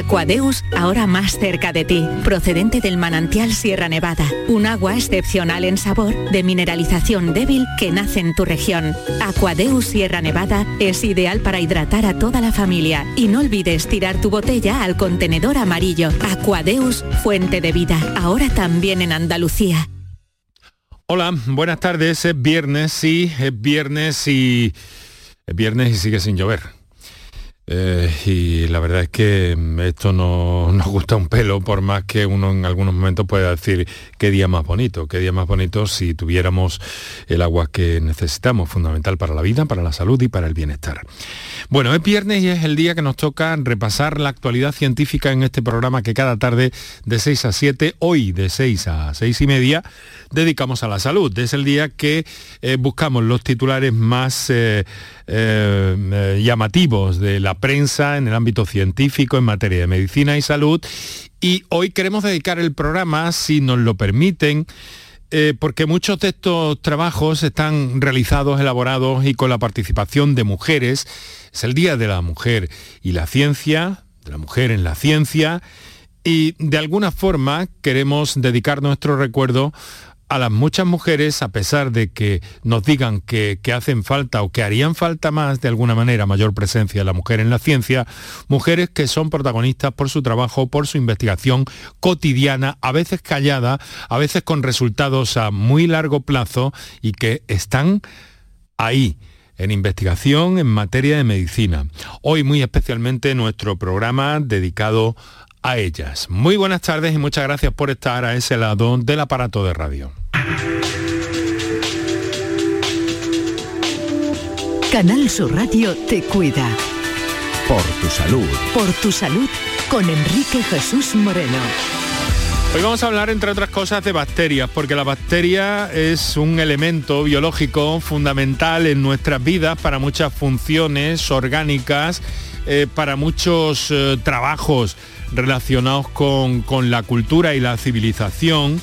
Aquadeus, ahora más cerca de ti, procedente del manantial Sierra Nevada, un agua excepcional en sabor, de mineralización débil que nace en tu región. Aquadeus Sierra Nevada es ideal para hidratar a toda la familia y no olvides tirar tu botella al contenedor amarillo. Aquadeus, fuente de vida, ahora también en Andalucía. Hola, buenas tardes, es viernes, sí, es viernes y... Es viernes y sigue sin llover. Eh, y la verdad es que esto no nos gusta un pelo, por más que uno en algunos momentos pueda decir qué día más bonito, qué día más bonito si tuviéramos el agua que necesitamos, fundamental para la vida, para la salud y para el bienestar. Bueno, es viernes y es el día que nos toca repasar la actualidad científica en este programa que cada tarde de 6 a 7, hoy de 6 a 6 y media, dedicamos a la salud. Es el día que eh, buscamos los titulares más eh, llamativos de la prensa, en el ámbito científico, en materia de medicina y salud. Y hoy queremos dedicar el programa, si nos lo permiten, eh, porque muchos de estos trabajos están realizados, elaborados y con la participación de mujeres. Es el Día de la Mujer y la Ciencia, de la Mujer en la Ciencia, y de alguna forma queremos dedicar nuestro recuerdo a las muchas mujeres, a pesar de que nos digan que, hacen falta o que harían falta más de alguna manera mayor presencia de la mujer en la ciencia, mujeres que son protagonistas por su trabajo, por su investigación cotidiana, a veces callada, a veces con resultados a muy largo plazo y que están ahí en investigación en materia de medicina. Hoy muy especialmente nuestro programa dedicado a ellas. Muy buenas tardes y muchas gracias por estar a ese lado del aparato de radio. Canal Sur Radio te cuida. Por tu salud. Por tu salud con Enrique Jesús Moreno. Hoy vamos a hablar, entre otras cosas, de bacterias, porque la bacteria es un elemento biológico fundamental en nuestras vidas para muchas funciones orgánicas, eh, para muchos eh, trabajos relacionados con, con, la cultura y la civilización.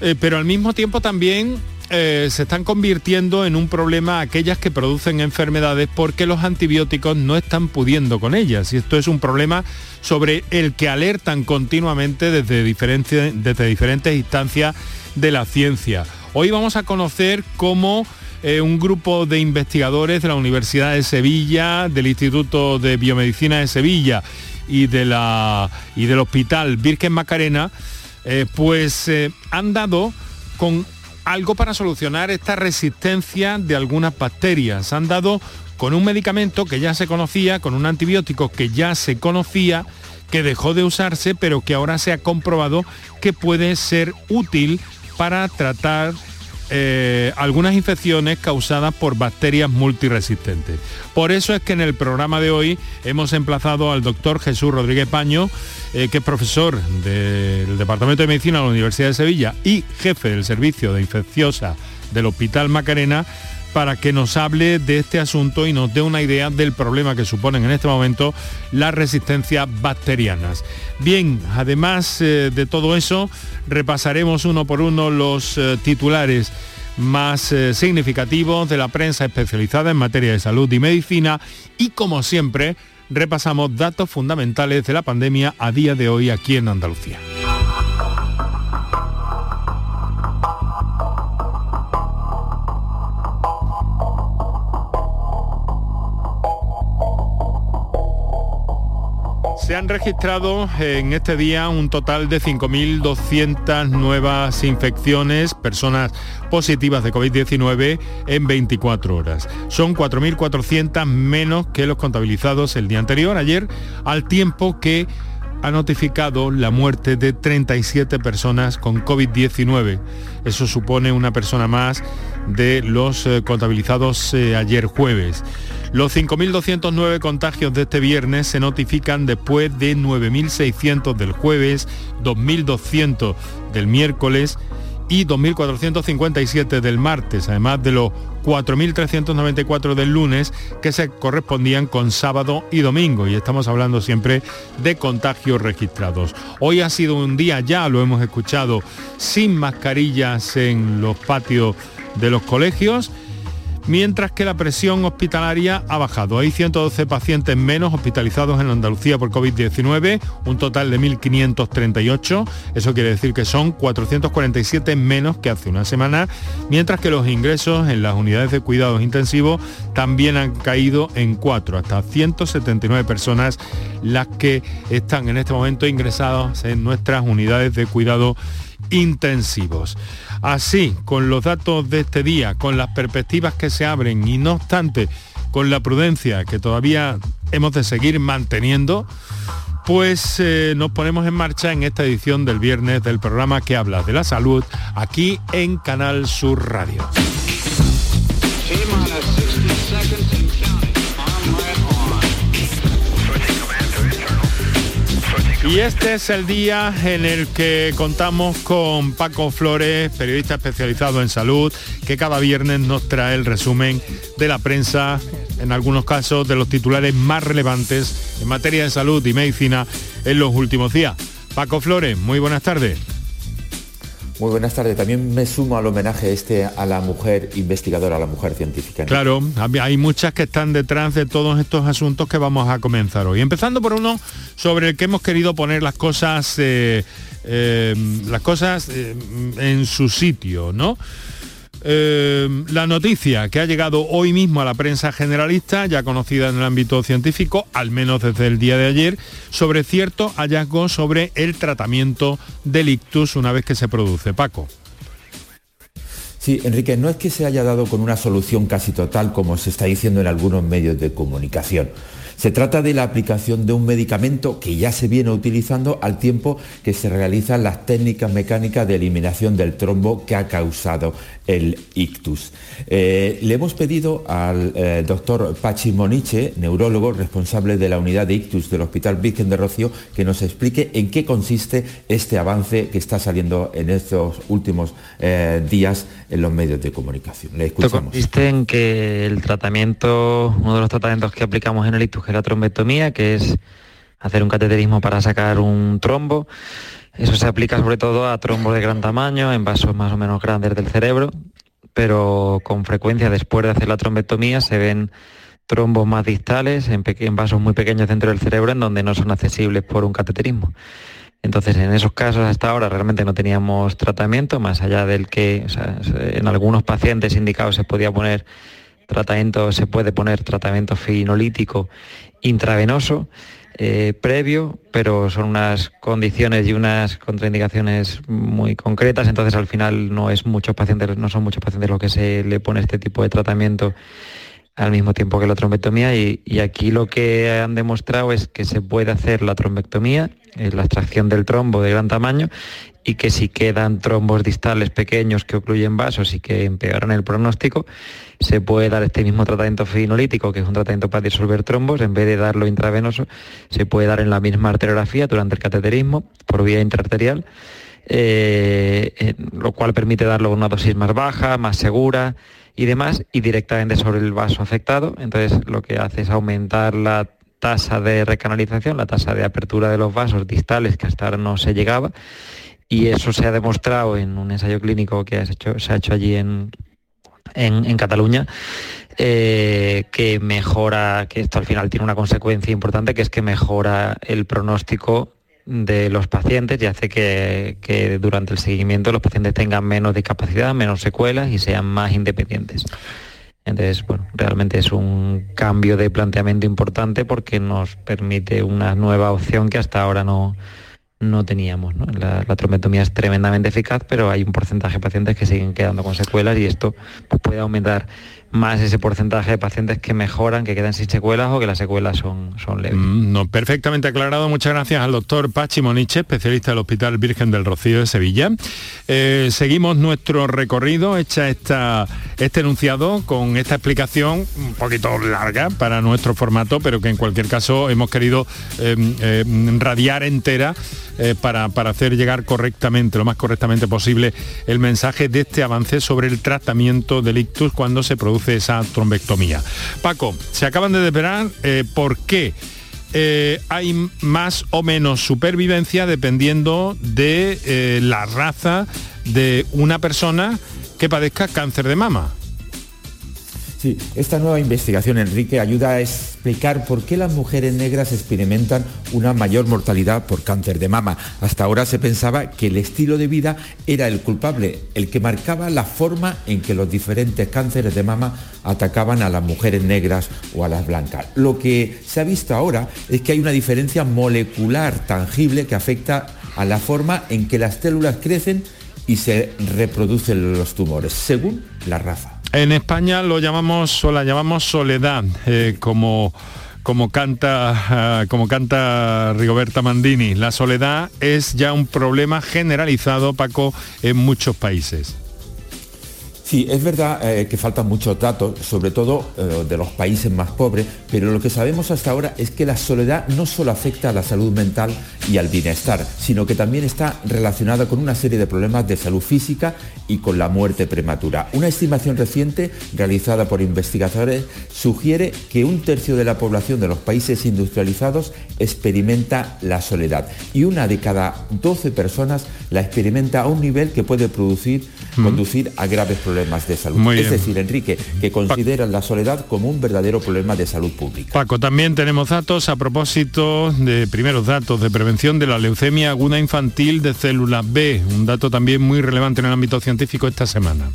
Eh, pero al mismo tiempo también eh, se están convirtiendo en un problema aquellas que producen enfermedades porque los antibióticos no están pudiendo con ellas. Y esto es un problema sobre el que alertan continuamente desde, diferentes, desde diferentes instancias de la ciencia. Hoy vamos a conocer cómo eh, un grupo de investigadores de la Universidad de Sevilla, del Instituto de Biomedicina de Sevilla y, de la, y del Hospital Virgen Macarena, eh, pues han dado con algo para solucionar esta resistencia de algunas bacterias. Han dado con un medicamento que ya se conocía, con un antibiótico que ya se conocía, que dejó de usarse, pero que ahora se ha comprobado que puede ser útil para tratar eh, algunas infecciones causadas por bacterias multiresistentes. Por eso es que en el programa de hoy hemos emplazado al doctor Jesús Rodríguez Paño, eh, que es profesor del Departamento de Medicina de la Universidad de Sevilla y jefe del Servicio de Infecciosa del Hospital Macarena, para que nos hable de este asunto y nos dé una idea del problema que suponen en este momento las resistencias bacterianas. Bien, además eh, de todo eso, repasaremos uno por uno los eh, titulares más eh, significativos de la prensa especializada en materia de salud y medicina y como siempre repasamos datos fundamentales de la pandemia a día de hoy aquí en Andalucía. Se han registrado en este día un total de 5.200 nuevas infecciones, personas positivas de COVID-19 en 24 horas. Son 4.400 menos que los contabilizados el día anterior, ayer, al tiempo que ha notificado la muerte de 37 personas con COVID-19. Eso supone una persona más de los eh, contabilizados eh, ayer jueves. Los 5.209 contagios de este viernes se notifican después de 9.600 del jueves, 2.200 del miércoles y 2.457 del martes, además de los 4.394 del lunes que se correspondían con sábado y domingo. Y estamos hablando siempre de contagios registrados. Hoy ha sido un día, ya lo hemos escuchado, sin mascarillas en los patios de los colegios mientras que la presión hospitalaria ha bajado. Hay 112 pacientes menos hospitalizados en Andalucía por COVID-19, un total de 1.538. Eso quiere decir que son 447 menos que hace una semana, mientras que los ingresos en las unidades de cuidados intensivos también han caído en 4, hasta 179 personas las que están en este momento ingresadas en nuestras unidades de cuidado intensivos. Así, con los datos de este día, con las perspectivas que se abren y no obstante con la prudencia que todavía hemos de seguir manteniendo, pues eh, nos ponemos en marcha en esta edición del viernes del programa que habla de la salud aquí en Canal Sur Radio. Y este es el día en el que contamos con Paco Flores, periodista especializado en salud, que cada viernes nos trae el resumen de la prensa, en algunos casos de los titulares más relevantes en materia de salud y medicina en los últimos días. Paco Flores, muy buenas tardes. Muy buenas tardes. También me sumo al homenaje este a la mujer investigadora, a la mujer científica. Claro, hay muchas que están detrás de todos estos asuntos que vamos a comenzar hoy. Empezando por uno sobre el que hemos querido poner las cosas, eh, eh, las cosas eh, en su sitio, ¿no? Eh, la noticia que ha llegado hoy mismo a la prensa generalista, ya conocida en el ámbito científico, al menos desde el día de ayer, sobre cierto hallazgo sobre el tratamiento del ictus una vez que se produce. Paco. Sí, Enrique, no es que se haya dado con una solución casi total como se está diciendo en algunos medios de comunicación. Se trata de la aplicación de un medicamento que ya se viene utilizando al tiempo que se realizan las técnicas mecánicas de eliminación del trombo que ha causado el ictus. Eh, le hemos pedido al eh, doctor Pachi Moniche, neurólogo responsable de la unidad de ictus del Hospital Virgen de Rocío, que nos explique en qué consiste este avance que está saliendo en estos últimos eh, días en los medios de comunicación. Le escuchamos. consiste en que el tratamiento, uno de los tratamientos que aplicamos en el ictus la trombectomía, que es hacer un cateterismo para sacar un trombo. Eso se aplica sobre todo a trombos de gran tamaño, en vasos más o menos grandes del cerebro, pero con frecuencia después de hacer la trombectomía se ven trombos más distales en, vasos muy pequeños dentro del cerebro en donde no son accesibles por un cateterismo. Entonces, en esos casos hasta ahora realmente no teníamos tratamiento, más allá del que en algunos pacientes indicados se podía poner tratamiento, se puede poner tratamiento finolítico intravenoso eh, previo, pero son unas condiciones y unas contraindicaciones muy concretas, entonces al final no es muchos pacientes, no son muchos pacientes los que se le pone este tipo de tratamiento al mismo tiempo que la trombectomía y, aquí lo que han demostrado es que se puede hacer la trombectomía, eh, la extracción del trombo de gran tamaño y que si quedan trombos distales pequeños que ocluyen vasos y que empeoran el pronóstico, se puede dar este mismo tratamiento finolítico, que es un tratamiento para disolver trombos, en vez de darlo intravenoso, se puede dar en la misma arteriografía durante el cateterismo por vía intraarterial, eh, lo cual permite darlo una dosis más baja, más segura y demás, y directamente sobre el vaso afectado. Entonces lo que hace es aumentar la tasa de recanalización, la tasa de apertura de los vasos distales que hasta ahora no se llegaba. Y eso se ha demostrado en un ensayo clínico que se ha hecho allí en, en, Cataluña, eh, que mejora, que esto al final tiene una consecuencia importante, que es que mejora el pronóstico de los pacientes y hace que, durante el seguimiento los pacientes tengan menos discapacidad, menos secuelas y sean más independientes. Entonces, bueno, realmente es un cambio de planteamiento importante porque nos permite una nueva opción que hasta ahora no, no teníamos. La, la, es tremendamente eficaz, pero hay un porcentaje de pacientes que siguen quedando con secuelas y esto pues, puede aumentar más ese porcentaje de pacientes que mejoran, que quedan sin secuelas o que las secuelas son, son leves. Mm, no, perfectamente aclarado. Muchas gracias al doctor Pachi Moniche, especialista del Hospital Virgen del Rocío de Sevilla. Eh, seguimos nuestro recorrido, hecha esta, este enunciado con esta explicación un poquito larga para nuestro formato, pero que en cualquier caso hemos querido eh, radiar entera eh, para, para hacer llegar correctamente, lo más correctamente posible, el mensaje de este avance sobre el tratamiento del ictus cuando se produce esa trombectomía. Paco, se acaban de desvelar eh, por qué eh, hay más o menos supervivencia dependiendo de eh, la raza de una persona que padezca cáncer de mama. Sí, esta nueva investigación, Enrique, ayuda a explicar por qué las mujeres negras experimentan una mayor mortalidad por cáncer de mama. Hasta ahora se pensaba que el estilo de vida era el culpable, el que marcaba la forma en que los diferentes cánceres de mama atacaban a las mujeres negras o a las blancas. Lo que se ha visto ahora es que hay una diferencia molecular tangible que afecta a la forma en que las células crecen y se reproducen los tumores, según la raza. En España lo llamamos o la llamamos soledad, eh, como, como, canta, uh, como canta Rigoberta Mandini. La soledad es ya un problema generalizado, Paco, en muchos países. Sí, es verdad eh, que faltan muchos datos, sobre todo eh, de los países más pobres, pero lo que sabemos hasta ahora es que la soledad no solo afecta a la salud mental y al bienestar, sino que también está relacionada con una serie de problemas de salud física y con la muerte prematura. Una estimación reciente realizada por investigadores sugiere que un tercio de la población de los países industrializados experimenta la soledad y una de cada 12 personas la experimenta a un nivel que puede producir, mm. conducir a graves problemas de salud. Muy es bien. decir, Enrique, que consideran la soledad como un verdadero problema de salud pública. Paco, también tenemos datos a propósito de primeros datos de prevención de la leucemia aguda infantil de células B, un dato también muy relevante en el ámbito científico esta semana.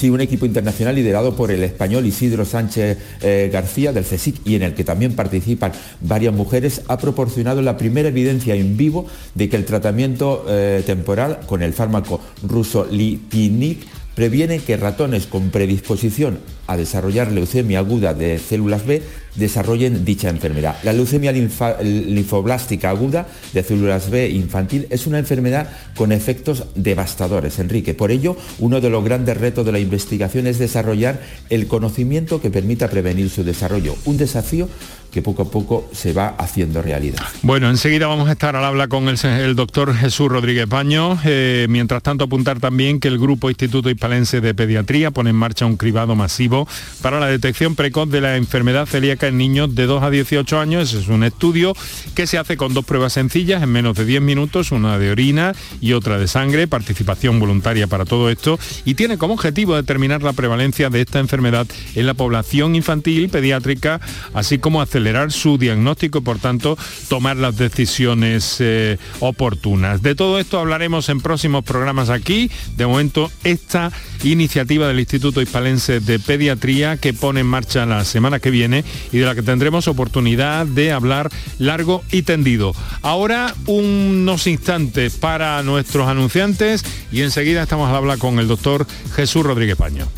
Sí, un equipo internacional liderado por el español Isidro Sánchez eh, García del CSIC y en el que también participan varias mujeres, ha proporcionado la primera evidencia en vivo de que el tratamiento eh, temporal con el fármaco ruso Litinib previene que ratones con predisposición a desarrollar leucemia aguda de células B desarrollen dicha enfermedad. La leucemia linfoblástica aguda de células B infantil es una enfermedad con efectos devastadores, Enrique. Por ello, uno de los grandes retos de la investigación es desarrollar el conocimiento que permita prevenir su desarrollo, un desafío que poco a poco se va haciendo realidad. Bueno, enseguida vamos a estar al habla con el, doctor Jesús Rodríguez Paño. Eh, mientras tanto, apuntar también que el Grupo Instituto Hispalense de Pediatría pone en marcha un cribado masivo para la detección precoz de la enfermedad celíaca en niños de 2 a 18 años. Es un estudio que se hace con dos pruebas sencillas en menos de 10 minutos, una de orina y otra de sangre, participación voluntaria para todo esto y tiene como objetivo determinar la prevalencia de esta enfermedad en la población infantil pediátrica, así como acelerar su diagnóstico y por tanto tomar las decisiones eh, oportunas. De todo esto hablaremos en próximos programas aquí. De momento, esta iniciativa del Instituto Hispalense de Pediatría que pone en marcha la semana que viene y de la que tendremos oportunidad de hablar largo y tendido. Ahora unos instantes para nuestros anunciantes y enseguida estamos al habla con el doctor Jesús Rodríguez Paño.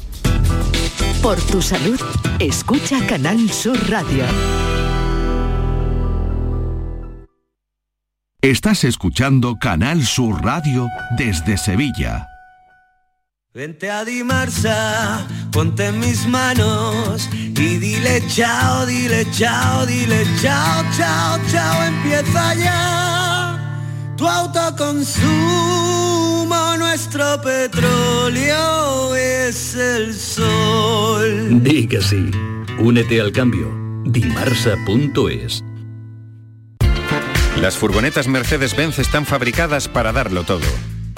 Por tu salud, escucha Canal Sur Radio. Estás escuchando Canal Sur Radio desde Sevilla. Vente a Dimarsa, ponte en mis manos y dile chao, dile chao, dile chao, chao, chao, empieza ya. Tu autoconsumo, nuestro petróleo es el sol. Di que sí. Únete al cambio. Dimarsa.es Las furgonetas Mercedes-Benz están fabricadas para darlo todo.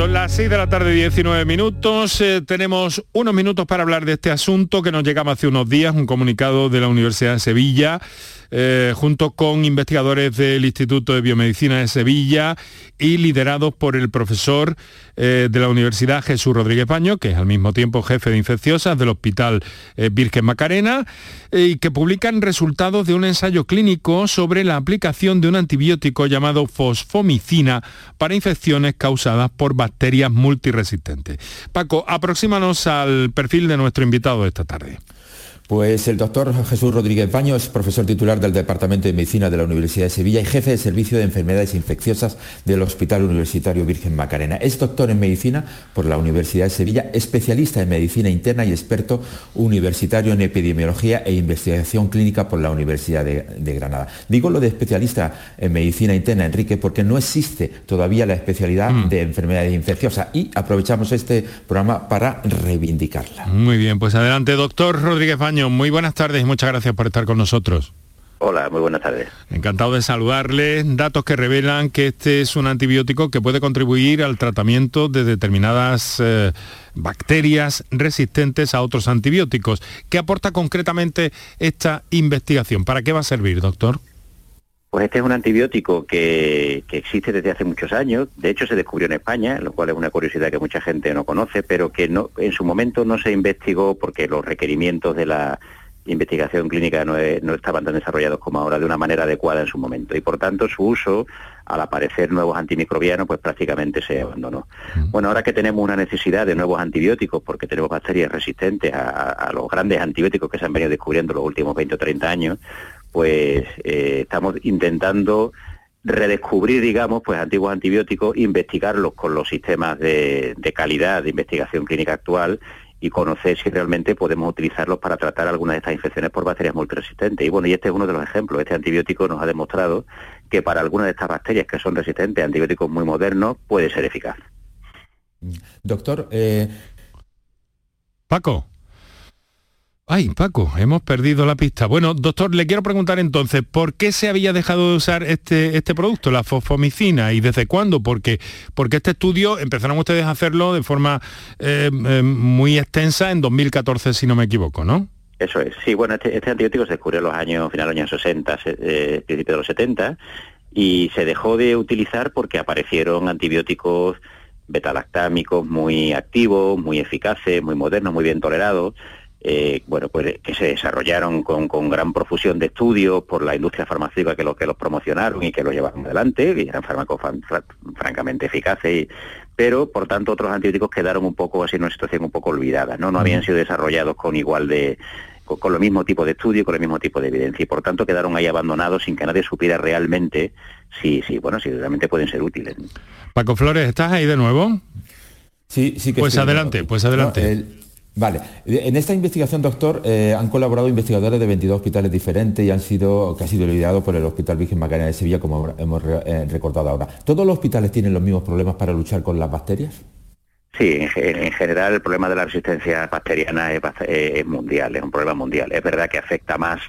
Son las 6 de la tarde, 19 minutos. Eh, tenemos unos minutos para hablar de este asunto que nos llegaba hace unos días, un comunicado de la Universidad de Sevilla eh, junto con investigadores del Instituto de Biomedicina de Sevilla y liderados por el profesor eh, de la Universidad Jesús Rodríguez Paño, que es al mismo tiempo jefe de infecciosas del Hospital eh, Virgen Macarena, y que publican resultados de un ensayo clínico sobre la aplicación de un antibiótico llamado fosfomicina para infecciones causadas por bacterias multiresistentes. Paco, aproxímanos al perfil de nuestro invitado de esta tarde. Pues el doctor Jesús Rodríguez Baño es profesor titular del Departamento de Medicina de la Universidad de Sevilla y jefe de servicio de enfermedades infecciosas del Hospital Universitario Virgen Macarena. Es doctor en medicina por la Universidad de Sevilla, especialista en medicina interna y experto universitario en epidemiología e investigación clínica por la Universidad de, Granada. Digo lo de especialista en medicina interna, Enrique, porque no existe todavía la especialidad mm. de enfermedades infecciosas y aprovechamos este programa para reivindicarla. Muy bien, pues adelante, doctor Rodríguez Muy buenas tardes y muchas gracias por estar con nosotros. Hola, muy buenas tardes. Encantado de saludarle. Datos que revelan que este es un antibiótico que puede contribuir al tratamiento de determinadas eh, bacterias resistentes a otros antibióticos. ¿Qué aporta concretamente esta investigación? ¿Para qué va a servir, doctor? Pues este es un antibiótico que, existe desde hace muchos años, de hecho se descubrió en España, lo cual es una curiosidad que mucha gente no conoce, pero que no, en su momento no se investigó porque los requerimientos de la investigación clínica no, estaban tan desarrollados como ahora de una manera adecuada en su momento y por tanto su uso al aparecer nuevos antimicrobianos pues prácticamente se abandonó. Mm. Bueno, ahora que tenemos una necesidad de nuevos antibióticos porque tenemos bacterias resistentes a, a los grandes antibióticos que se han venido descubriendo los últimos 20 o 30 años, pues eh, estamos intentando redescubrir, digamos, pues antiguos antibióticos, investigarlos con los sistemas de, calidad de investigación clínica actual y conocer si realmente podemos utilizarlos para tratar algunas de estas infecciones por bacterias multiresistentes. Y bueno, y este es uno de los ejemplos. Este antibiótico nos ha demostrado que para algunas de estas bacterias que son resistentes a antibióticos muy modernos puede ser eficaz. Doctor, eh... Paco. Ay, Paco, hemos perdido la pista. Bueno, doctor, le quiero preguntar entonces, ¿por qué se había dejado de usar este, este producto, la fosfomicina, y desde cuándo? Porque, porque este estudio empezaron ustedes a hacerlo de forma eh, eh, muy extensa en 2014, si no me equivoco, ¿no? Eso es, sí, bueno, este, este antibiótico se descubrió en los años, final de los años 60, eh, principios de los 70, y se dejó de utilizar porque aparecieron antibióticos betalactámicos muy activos, muy eficaces, muy modernos, muy bien tolerados, eh, bueno, pues que se desarrollaron con, gran profusión de estudios por la industria farmacéutica que, lo, que los promocionaron y que los llevaron adelante, y eran fármacos francamente eficaces, pero por tanto otros antibióticos quedaron un poco así en una situación un poco olvidada, ¿no? No habían sido desarrollados con igual de con, el mismo tipo de estudio, con el mismo tipo de evidencia, y por tanto quedaron ahí abandonados sin que nadie supiera realmente si, si bueno, si realmente pueden ser útiles. Paco Flores, ¿estás ahí de nuevo? Sí, sí que Pues adelante, pues adelante. Vale, en esta investigación, doctor, eh, han colaborado investigadores de 22 hospitales diferentes y han sido, que ha sido liderado por el Hospital Virgen Macarena de Sevilla, como hemos eh, recordado ahora. ¿Todos los hospitales tienen los mismos problemas para luchar con las bacterias? Sí, en, general el problema de la resistencia bacteriana es mundial, es un problema mundial. Es verdad que afecta más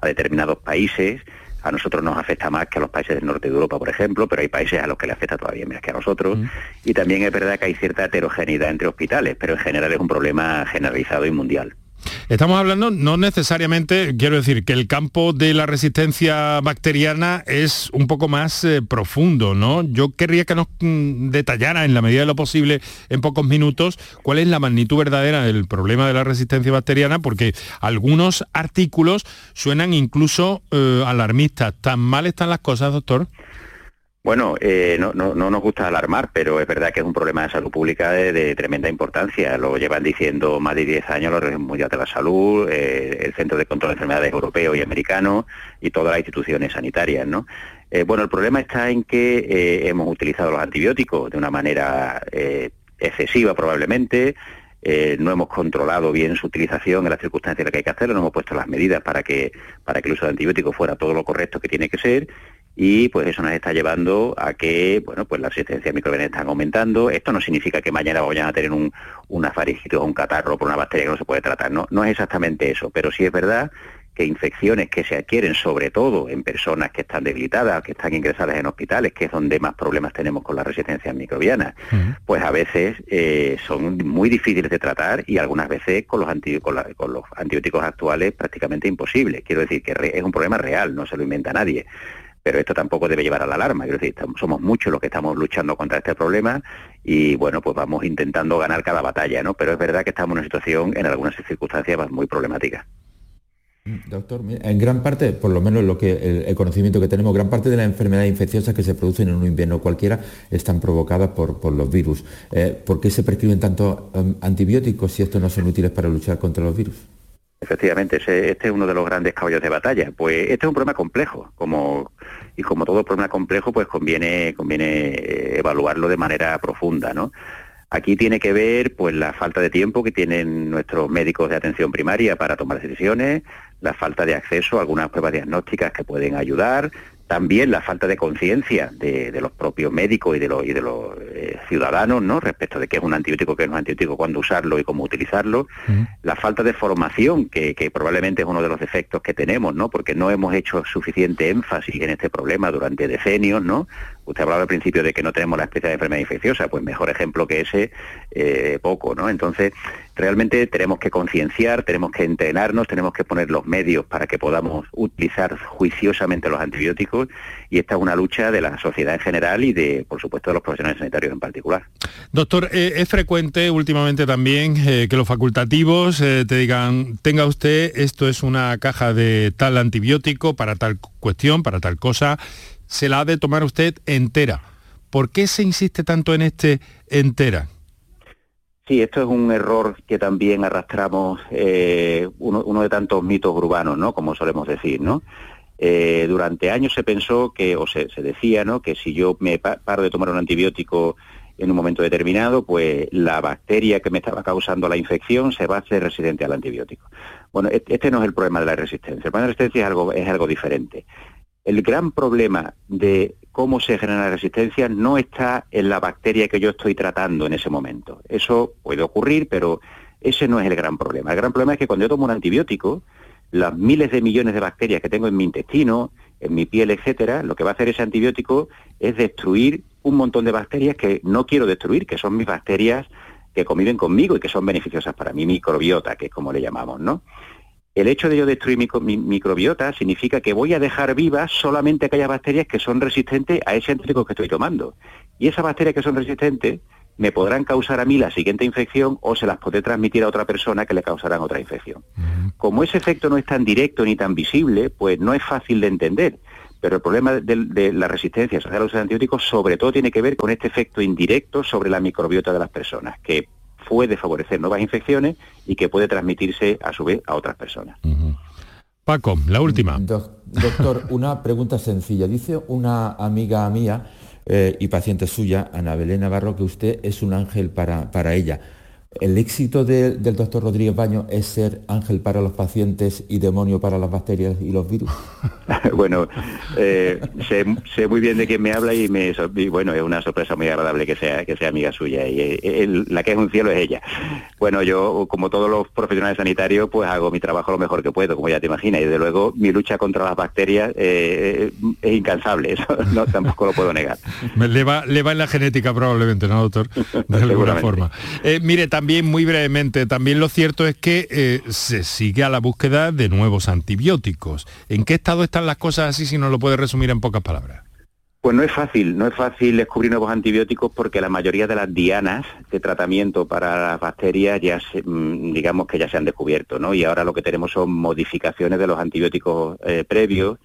a determinados países, a nosotros nos afecta más que a los países del norte de Europa, por ejemplo, pero hay países a los que le afecta todavía más que a nosotros. Mm. Y también es verdad que hay cierta heterogeneidad entre hospitales, pero en general es un problema generalizado y mundial. Estamos hablando no necesariamente, quiero decir, que el campo de la resistencia bacteriana es un poco más eh, profundo, ¿no? Yo querría que nos mm, detallara en la medida de lo posible en pocos minutos cuál es la magnitud verdadera del problema de la resistencia bacteriana, porque algunos artículos suenan incluso eh, alarmistas. ¿Tan mal están las cosas, doctor? Bueno, eh, no, no, no, nos gusta alarmar, pero es verdad que es un problema de salud pública de, tremenda importancia. Lo llevan diciendo más de 10 años la Organización Mundial de la Salud, eh, el Centro de Control de Enfermedades Europeo y Americano y todas las instituciones sanitarias. ¿no? Eh, bueno, el problema está en que hemos utilizado los antibióticos de una manera excesiva probablemente, no hemos controlado bien su utilización en las circunstancias en las que hay que hacerlo, no hemos puesto las medidas para que, para que el uso de antibióticos fuera todo lo correcto que tiene que ser y pues eso nos está llevando a que bueno pues la resistencia microbiana está aumentando. Esto no significa que mañana vayan a tener un, una faringitis o un catarro por una bacteria que no se puede tratar no no es exactamente eso pero sí es verdad que infecciones que se adquieren sobre todo en personas que están debilitadas, que están ingresadas en hospitales, que es donde más problemas tenemos con la resistencia microbiana, pues a veces eh, son muy difíciles de tratar y algunas veces con los, con, los antibióticos actuales prácticamente imposibles. Quiero decir que es un problema real, no se lo inventa nadie pero esto tampoco debe llevar a la alarma. Quiero decir, somos muchos los que estamos luchando contra este problema y bueno, pues vamos intentando ganar cada batalla, ¿no? Pero es verdad que estamos en una situación, en algunas circunstancias, muy problemática. Mm, doctor, en gran parte, por lo menos lo que el, conocimiento que tenemos, gran parte de las enfermedades infecciosas que se producen en un invierno cualquiera están provocadas por, los virus. Eh, ¿Por qué se prescriben tantos um, antibióticos si estos no son útiles para luchar contra los virus? Efectivamente, este es uno de los grandes caballos de batalla. Pues este es un problema complejo, como y como todo problema complejo, pues conviene conviene eh, evaluarlo de manera profunda, ¿no? Aquí tiene que ver pues la falta de tiempo que tienen nuestros médicos de atención primaria para tomar decisiones, la falta de acceso a algunas pruebas diagnósticas que pueden ayudar, también la falta de conciencia de, los propios médicos y de los, y de los eh, ciudadanos ¿no? respecto de qué es un antibiótico, qué es un antibiótico, cuándo usarlo y cómo utilizarlo, la falta de formación, que, que, probablemente es uno de los defectos que tenemos, ¿no? porque no hemos hecho suficiente énfasis en este problema durante decenios, ¿no? Usted hablaba al principio de que no tenemos la especie de enfermedad infecciosa, pues mejor ejemplo que ese, eh, poco, ¿no? Entonces, realmente tenemos que concienciar, tenemos que entrenarnos, tenemos que poner los medios para que podamos utilizar juiciosamente los antibióticos y esta es una lucha de la sociedad en general y de, por supuesto, de los profesionales sanitarios en particular. Doctor, eh, es frecuente últimamente también eh, que los facultativos te digan, tenga usted, esto es una caja de tal antibiótico para tal cuestión, para tal cosa, se la ha de tomar usted entera. ¿Por qué se insiste tanto en este entera? Sí, esto es un error que también arrastramos, eh, uno, de tantos mitos urbanos, ¿no? Como solemos decir, ¿no? Eh, durante años se pensó que, o se, decía, ¿no? Que si yo me paro de tomar un antibiótico en un momento determinado, pues la bacteria que me estaba causando la infección se va a hacer resistente al antibiótico. Bueno, este no es el problema de la resistencia. El problema de la resistencia es algo, es algo diferente. El gran problema de cómo se genera la resistencia no está en la bacteria que yo estoy tratando en ese momento. Eso puede ocurrir, pero ese no es el gran problema. El gran problema es que cuando yo tomo un antibiótico, las miles de millones de bacterias que tengo en mi intestino, en mi piel, etcétera, lo que va a hacer ese antibiótico es destruir un montón de bacterias que no quiero destruir, que son mis bacterias que conviven conmigo y que son beneficiosas para mi microbiota, que es como le llamamos, ¿no? El hecho de yo destruir mi, microbiota significa que voy a dejar vivas solamente aquellas bacterias que son resistentes a ese antibiótico que estoy tomando. Y esas bacterias que son resistentes me podrán causar a mí la siguiente infección o se las podré transmitir a otra persona que le causarán otra infección. Como ese efecto no es tan directo ni tan visible, pues no es fácil de entender. Pero el problema de, la resistencia social a los antibióticos sobre todo tiene que ver con este efecto indirecto sobre la microbiota de las personas, que puede favorecer nuevas infecciones y que puede transmitirse a su vez a otras personas. Paco, la última. doctor, una pregunta sencilla. Dice una amiga mía eh, y paciente suya, Ana Belén Navarro, que usted es un ángel para, para ella. ¿El éxito del doctor Rodríguez Baño es ser ángel para los pacientes y demonio para las bacterias y los virus? bueno, eh, sé, muy bien de quién me habla y, bueno, es una sorpresa muy agradable que sea, que sea amiga suya y eh, la que es un cielo es ella. Bueno, yo, como todos los profesionales sanitarios, pues hago mi trabajo lo mejor que puedo, como ya te imaginas, y desde luego mi lucha contra las bacterias eh, es incansable, eso no, tampoco lo puedo negar. Le va, le va en la genética probablemente, ¿no, doctor? De alguna forma. mire, también muy brevemente, también lo cierto es que eh, se sigue a la búsqueda de nuevos antibióticos. ¿En qué estado están las cosas así si no lo puede resumir en pocas palabras? Pues no es fácil, no es fácil descubrir nuevos antibióticos porque la mayoría de las dianas de tratamiento para las bacterias ya mm, digamos que ya se han descubierto, ¿no? Y ahora lo que tenemos son modificaciones de los antibióticos eh, previos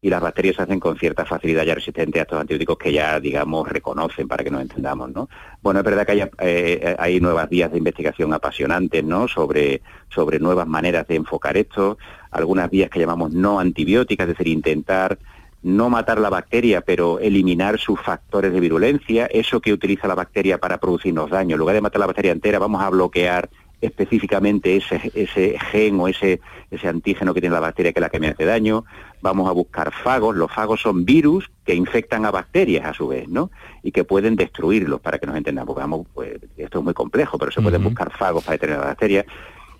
y las bacterias se hacen con cierta facilidad ya resistentes a estos antibióticos que ya, digamos, reconocen para que nos entendamos, ¿no? Bueno, es verdad que hay, eh, hay nuevas vías de investigación apasionantes, ¿no? Sobre, sobre nuevas maneras de enfocar esto, algunas vías que llamamos no antibióticas, es decir, intentar no matar la bacteria, pero eliminar sus factores de virulencia, eso que utiliza la bacteria para producirnos daño. En lugar de matar la bacteria entera, vamos a bloquear específicamente ese, ese gen o ese, ese antígeno que tiene la bacteria que es la que me hace daño. Vamos a buscar fagos. Los fagos son virus que infectan a bacterias a su vez, ¿no? Y que pueden destruirlos, para que nos entendamos. Vamos, pues, esto es muy complejo, pero se pueden buscar fagos para detener a la bacteria.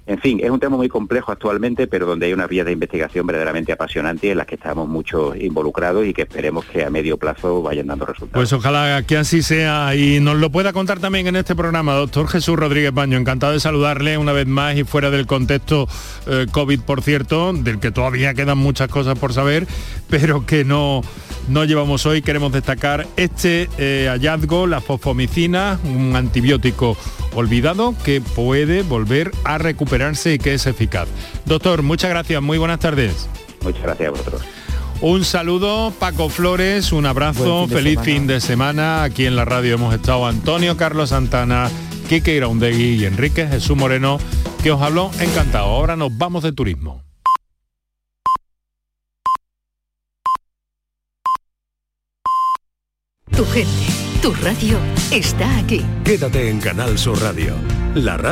En fin, es un tema muy complejo actualmente, pero donde hay unas vías de investigación verdaderamente apasionantes en las que estamos muchos involucrados y que esperemos que a medio plazo vayan dando resultados. Pues ojalá que así sea y nos lo pueda contar también en este programa, doctor Jesús Rodríguez Baño. Encantado de saludarle una vez más y fuera del contexto eh, COVID, por cierto, del que todavía quedan muchas cosas por saber, pero que no, no llevamos hoy. Queremos destacar este eh, hallazgo, la fosfomicina, un antibiótico olvidado que puede volver a recuperarse y que es eficaz. Doctor, muchas gracias, muy buenas tardes. Muchas gracias a vosotros. Un saludo, Paco Flores, un abrazo, fin feliz semana. fin de semana. Aquí en la radio hemos estado Antonio Carlos Santana, Quique Iraundegui y Enrique Jesús Moreno, que os habló encantado. Ahora nos vamos de turismo. Tu gente, tu radio está aquí. Quédate en Canal Sur Radio, la radio